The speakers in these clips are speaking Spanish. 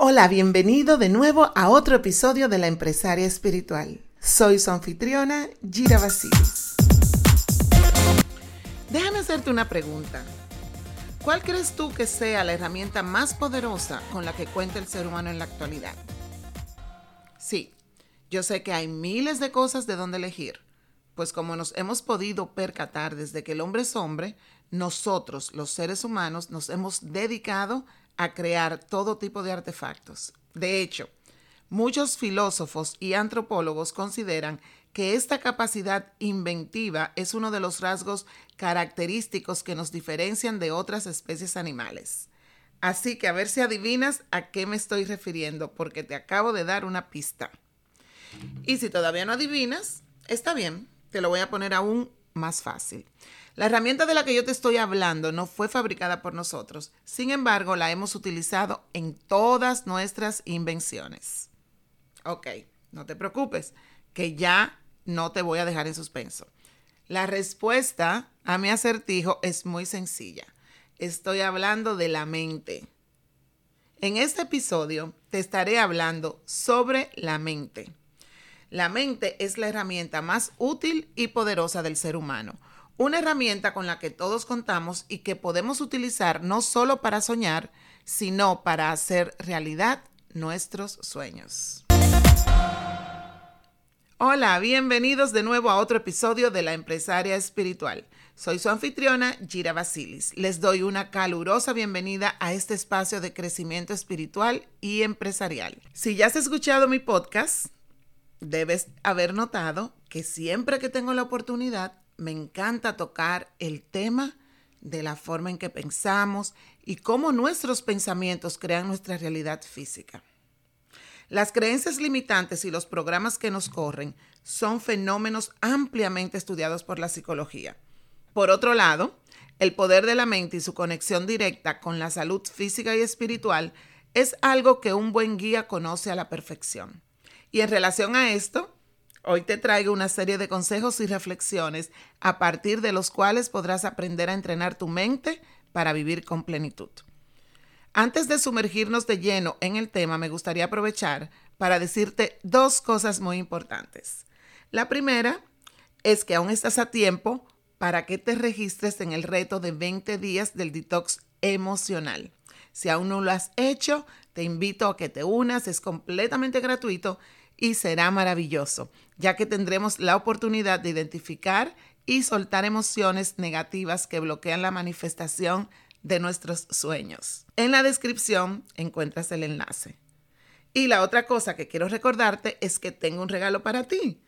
Hola, bienvenido de nuevo a otro episodio de La Empresaria Espiritual. Soy su anfitriona, Gira Basilis. Déjame hacerte una pregunta. ¿Cuál crees tú que sea la herramienta más poderosa con la que cuenta el ser humano en la actualidad? Sí, yo sé que hay miles de cosas de donde elegir, pues como nos hemos podido percatar desde que el hombre es hombre, nosotros, los seres humanos, nos hemos dedicado a crear todo tipo de artefactos. De hecho, muchos filósofos y antropólogos consideran que esta capacidad inventiva es uno de los rasgos característicos que nos diferencian de otras especies animales. Así que a ver si adivinas a qué me estoy refiriendo, porque te acabo de dar una pista. Y si todavía no adivinas, está bien, te lo voy a poner aún más fácil. La herramienta de la que yo te estoy hablando no fue fabricada por nosotros, sin embargo la hemos utilizado en todas nuestras invenciones. Ok, no te preocupes, que ya no te voy a dejar en suspenso. La respuesta a mi acertijo es muy sencilla. Estoy hablando de la mente. En este episodio te estaré hablando sobre la mente. La mente es la herramienta más útil y poderosa del ser humano una herramienta con la que todos contamos y que podemos utilizar no solo para soñar, sino para hacer realidad nuestros sueños. Hola, bienvenidos de nuevo a otro episodio de La Empresaria Espiritual. Soy su anfitriona, Gira Basilis. Les doy una calurosa bienvenida a este espacio de crecimiento espiritual y empresarial. Si ya has escuchado mi podcast, debes haber notado que siempre que tengo la oportunidad, me encanta tocar el tema de la forma en que pensamos y cómo nuestros pensamientos crean nuestra realidad física. Las creencias limitantes y los programas que nos corren son fenómenos ampliamente estudiados por la psicología. Por otro lado, el poder de la mente y su conexión directa con la salud física y espiritual es algo que un buen guía conoce a la perfección. Y en relación a esto, Hoy te traigo una serie de consejos y reflexiones a partir de los cuales podrás aprender a entrenar tu mente para vivir con plenitud. Antes de sumergirnos de lleno en el tema, me gustaría aprovechar para decirte dos cosas muy importantes. La primera es que aún estás a tiempo para que te registres en el reto de 20 días del detox emocional. Si aún no lo has hecho, te invito a que te unas, es completamente gratuito y será maravilloso, ya que tendremos la oportunidad de identificar y soltar emociones negativas que bloquean la manifestación de nuestros sueños. En la descripción encuentras el enlace. Y la otra cosa que quiero recordarte es que tengo un regalo para ti.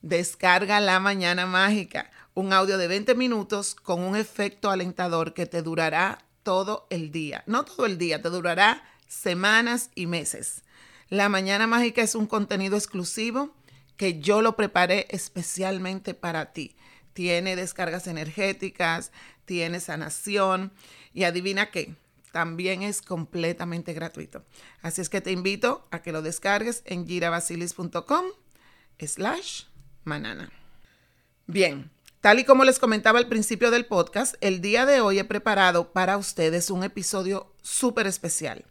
Descarga La Mañana Mágica, un audio de 20 minutos con un efecto alentador que te durará todo el día. No todo el día, te durará semanas y meses. La Mañana Mágica es un contenido exclusivo que yo lo preparé especialmente para ti. Tiene descargas energéticas, tiene sanación y adivina qué, también es completamente gratuito. Así es que te invito a que lo descargues en girabasilis.com slash manana. Bien, tal y como les comentaba al principio del podcast, el día de hoy he preparado para ustedes un episodio súper especial.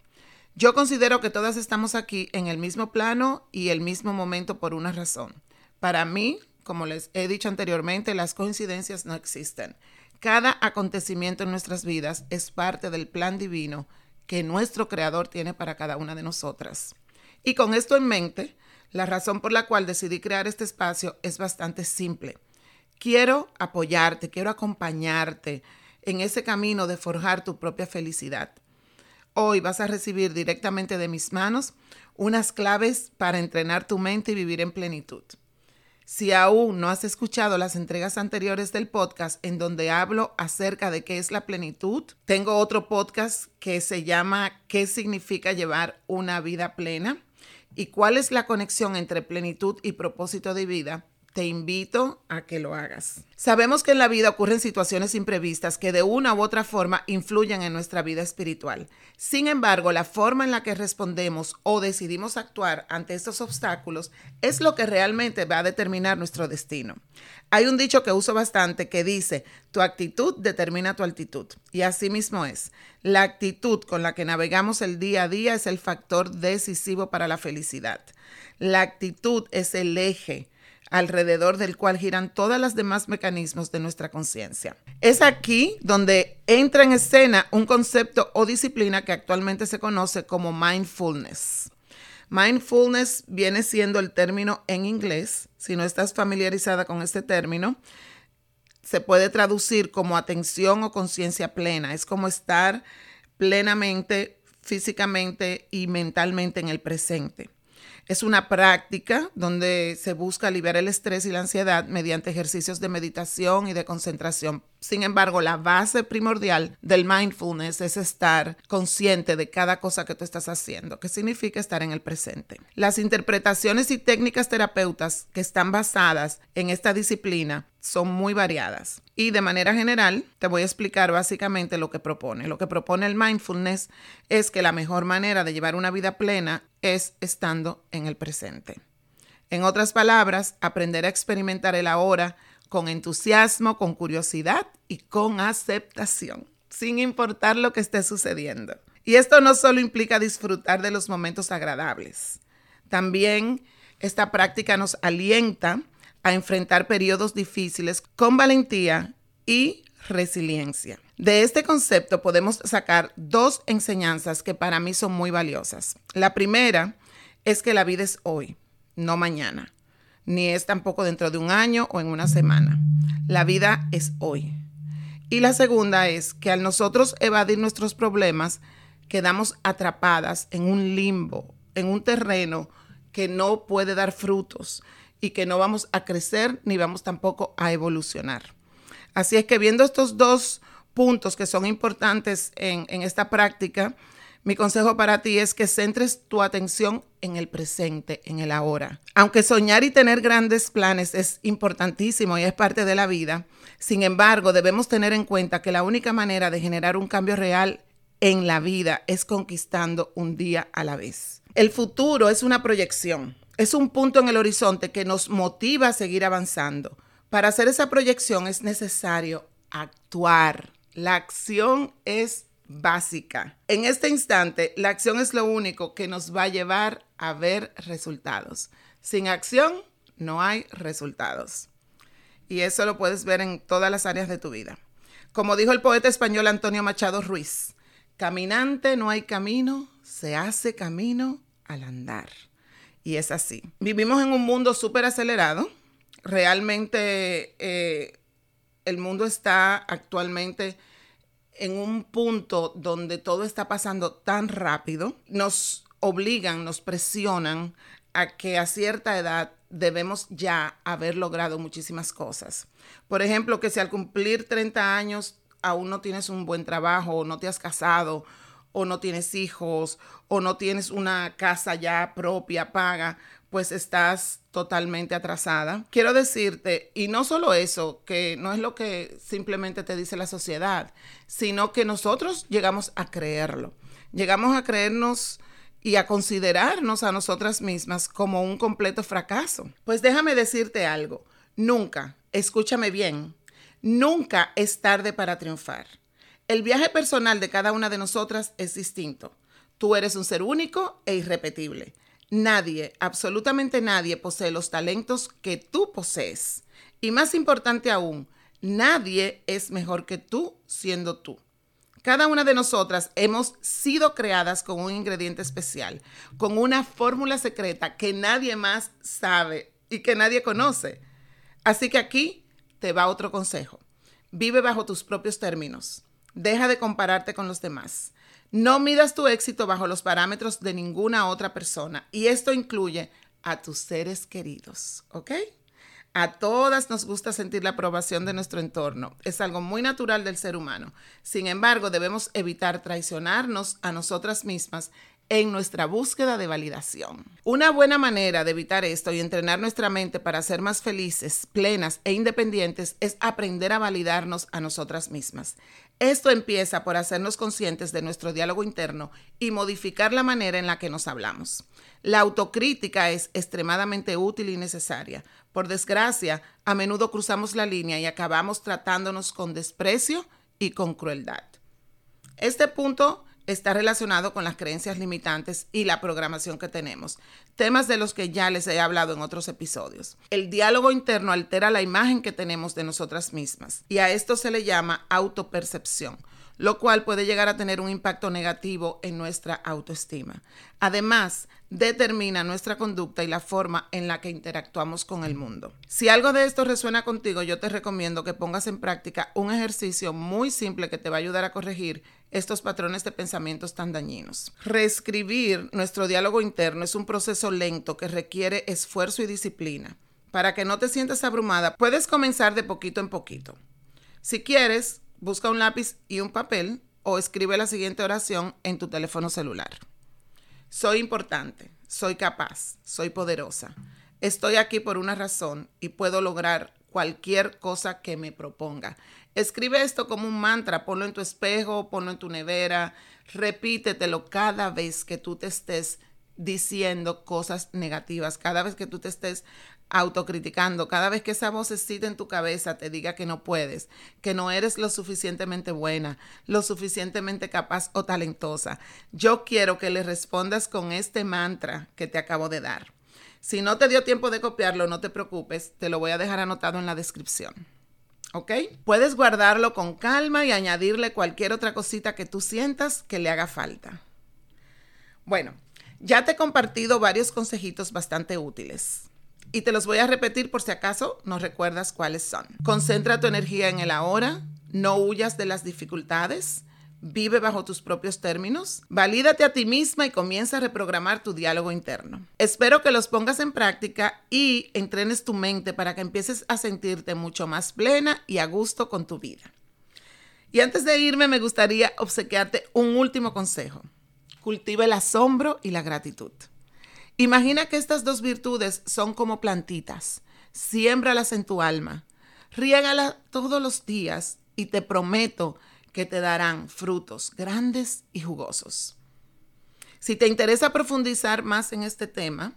Yo considero que todas estamos aquí en el mismo plano y el mismo momento por una razón. Para mí, como les he dicho anteriormente, las coincidencias no existen. Cada acontecimiento en nuestras vidas es parte del plan divino que nuestro Creador tiene para cada una de nosotras. Y con esto en mente, la razón por la cual decidí crear este espacio es bastante simple. Quiero apoyarte, quiero acompañarte en ese camino de forjar tu propia felicidad. Hoy vas a recibir directamente de mis manos unas claves para entrenar tu mente y vivir en plenitud. Si aún no has escuchado las entregas anteriores del podcast en donde hablo acerca de qué es la plenitud, tengo otro podcast que se llama ¿Qué significa llevar una vida plena? y cuál es la conexión entre plenitud y propósito de vida, te invito a que lo hagas. Sabemos que en la vida ocurren situaciones imprevistas que de una u otra forma influyen en nuestra vida espiritual. Sin embargo, la forma en la que respondemos o decidimos actuar ante estos obstáculos es lo que realmente va a determinar nuestro destino. Hay un dicho que uso bastante que dice, tu actitud determina tu altitud. Y así mismo es. La actitud con la que navegamos el día a día es el factor decisivo para la felicidad. La actitud es el eje alrededor del cual giran todas las demás mecanismos de nuestra conciencia. Es aquí donde entra en escena un concepto o disciplina que actualmente se conoce como mindfulness. Mindfulness viene siendo el término en inglés. Si no estás familiarizada con este término, se puede traducir como atención o conciencia plena. Es como estar plenamente, físicamente y mentalmente en el presente. Es una práctica donde se busca aliviar el estrés y la ansiedad mediante ejercicios de meditación y de concentración. Sin embargo, la base primordial del mindfulness es estar consciente de cada cosa que tú estás haciendo, que significa estar en el presente. Las interpretaciones y técnicas terapeutas que están basadas en esta disciplina son muy variadas. Y de manera general, te voy a explicar básicamente lo que propone. Lo que propone el mindfulness es que la mejor manera de llevar una vida plena es estando en el presente. En otras palabras, aprender a experimentar el ahora con entusiasmo, con curiosidad y con aceptación, sin importar lo que esté sucediendo. Y esto no solo implica disfrutar de los momentos agradables, también esta práctica nos alienta a enfrentar periodos difíciles con valentía y resiliencia. De este concepto podemos sacar dos enseñanzas que para mí son muy valiosas. La primera es que la vida es hoy, no mañana, ni es tampoco dentro de un año o en una semana. La vida es hoy. Y la segunda es que al nosotros evadir nuestros problemas, quedamos atrapadas en un limbo, en un terreno que no puede dar frutos, y que no vamos a crecer ni vamos tampoco a evolucionar. Así es que viendo estos dos puntos que son importantes en, en esta práctica, mi consejo para ti es que centres tu atención en el presente, en el ahora. Aunque soñar y tener grandes planes es importantísimo y es parte de la vida, sin embargo, debemos tener en cuenta que la única manera de generar un cambio real en la vida es conquistando un día a la vez. El futuro es una proyección es un punto en el horizonte que nos motiva a seguir avanzando. Para hacer esa proyección es necesario actuar. La acción es básica. En este instante, la acción es lo único que nos va a llevar a ver resultados. Sin acción, no hay resultados. Y eso lo puedes ver en todas las áreas de tu vida. Como dijo el poeta español Antonio Machado Ruiz, caminante no hay camino, se hace camino al andar. Y es así. Vivimos en un mundo súper acelerado. Realmente eh, el mundo está actualmente en un punto donde todo está pasando tan rápido. Nos obligan, nos presionan a que a cierta edad debemos ya haber logrado muchísimas cosas. Por ejemplo, que si al cumplir 30 años aún no tienes un buen trabajo, o no te has casado, o no tienes hijos o no tienes una casa ya propia paga, pues estás totalmente atrasada. Quiero decirte, y no solo eso, que no es lo que simplemente te dice la sociedad, sino que nosotros llegamos a creerlo. Llegamos a creernos y a considerarnos a nosotras mismas como un completo fracaso. Pues déjame decirte algo, nunca, escúchame bien, nunca es tarde para triunfar. El viaje personal de cada una de nosotras es distinto. Tú eres un ser único e irrepetible. Nadie, absolutamente nadie, posee los talentos que tú posees. Y más importante aún, nadie es mejor que tú siendo tú. Cada una de nosotras hemos sido creadas con un ingrediente especial, con una fórmula secreta que nadie más sabe y que nadie conoce. Así que aquí te va otro consejo. Vive bajo tus propios términos. Deja de compararte con los demás. No midas tu éxito bajo los parámetros de ninguna otra persona. Y esto incluye a tus seres queridos, ¿ok? A todas nos gusta sentir la aprobación de nuestro entorno. Es algo muy natural del ser humano. Sin embargo, debemos evitar traicionarnos a nosotras mismas en nuestra búsqueda de validación. Una buena manera de evitar esto y entrenar nuestra mente para ser más felices, plenas e independientes es aprender a validarnos a nosotras mismas. Esto empieza por hacernos conscientes de nuestro diálogo interno y modificar la manera en la que nos hablamos. La autocrítica es extremadamente útil y necesaria. Por desgracia, a menudo cruzamos la línea y acabamos tratándonos con desprecio y con crueldad. Este punto está relacionado con las creencias limitantes y la programación que tenemos, temas de los que ya les he hablado en otros episodios. El diálogo interno altera la imagen que tenemos de nosotras mismas y a esto se le llama autopercepción lo cual puede llegar a tener un impacto negativo en nuestra autoestima. Además, determina nuestra conducta y la forma en la que interactuamos con el mundo. Si algo de esto resuena contigo, yo te recomiendo que pongas en práctica un ejercicio muy simple que te va a ayudar a corregir estos patrones de pensamientos tan dañinos. Reescribir nuestro diálogo interno es un proceso lento que requiere esfuerzo y disciplina. Para que no te sientas abrumada, puedes comenzar de poquito en poquito. Si quieres, busca un lápiz y un papel o escribe la siguiente oración en tu teléfono celular. Soy importante, soy capaz, soy poderosa. Estoy aquí por una razón y puedo lograr cualquier cosa que me proponga. Escribe esto como un mantra, ponlo en tu espejo, ponlo en tu nevera, repítetelo cada vez que tú te estés diciendo cosas negativas, cada vez que tú te estés autocriticando, cada vez que esa vocecita en tu cabeza te diga que no puedes, que no eres lo suficientemente buena, lo suficientemente capaz o talentosa. Yo quiero que le respondas con este mantra que te acabo de dar. Si no te dio tiempo de copiarlo, no te preocupes, te lo voy a dejar anotado en la descripción. ¿ok? Puedes guardarlo con calma y añadirle cualquier otra cosita que tú sientas que le haga falta. Bueno, ya te he compartido varios consejitos bastante útiles y te los voy a repetir por si acaso no recuerdas cuáles son. Concentra tu energía en el ahora, no huyas de las dificultades, Vive bajo tus propios términos. Valídate a ti misma y comienza a reprogramar tu diálogo interno. Espero que los pongas en práctica y entrenes tu mente para que empieces a sentirte mucho más plena y a gusto con tu vida. Y antes de irme, me gustaría obsequiarte un último consejo. Cultiva el asombro y la gratitud. Imagina que estas dos virtudes son como plantitas. Siémbralas en tu alma. Riégalas todos los días y te prometo que te darán frutos grandes y jugosos. Si te interesa profundizar más en este tema,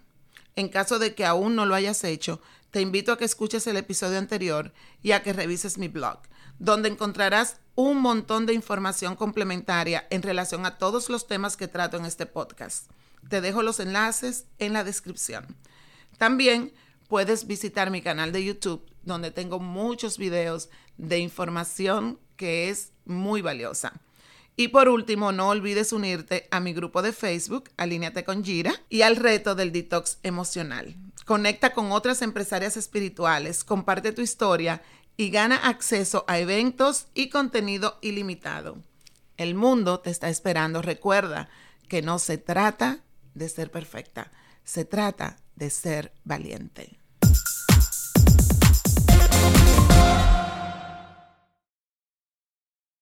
en caso de que aún no lo hayas hecho, te invito a que escuches el episodio anterior y a que revises mi blog, donde encontrarás un montón de información complementaria en relación a todos los temas que trato en este podcast. Te dejo los enlaces en la descripción. También puedes visitar mi canal de YouTube, donde tengo muchos videos de información que es muy valiosa. Y por último, no olvides unirte a mi grupo de Facebook, Alíneate con Gira, y al reto del detox emocional. Conecta con otras empresarias espirituales, comparte tu historia y gana acceso a eventos y contenido ilimitado. El mundo te está esperando. Recuerda que no se trata de ser perfecta, se trata de ser valiente.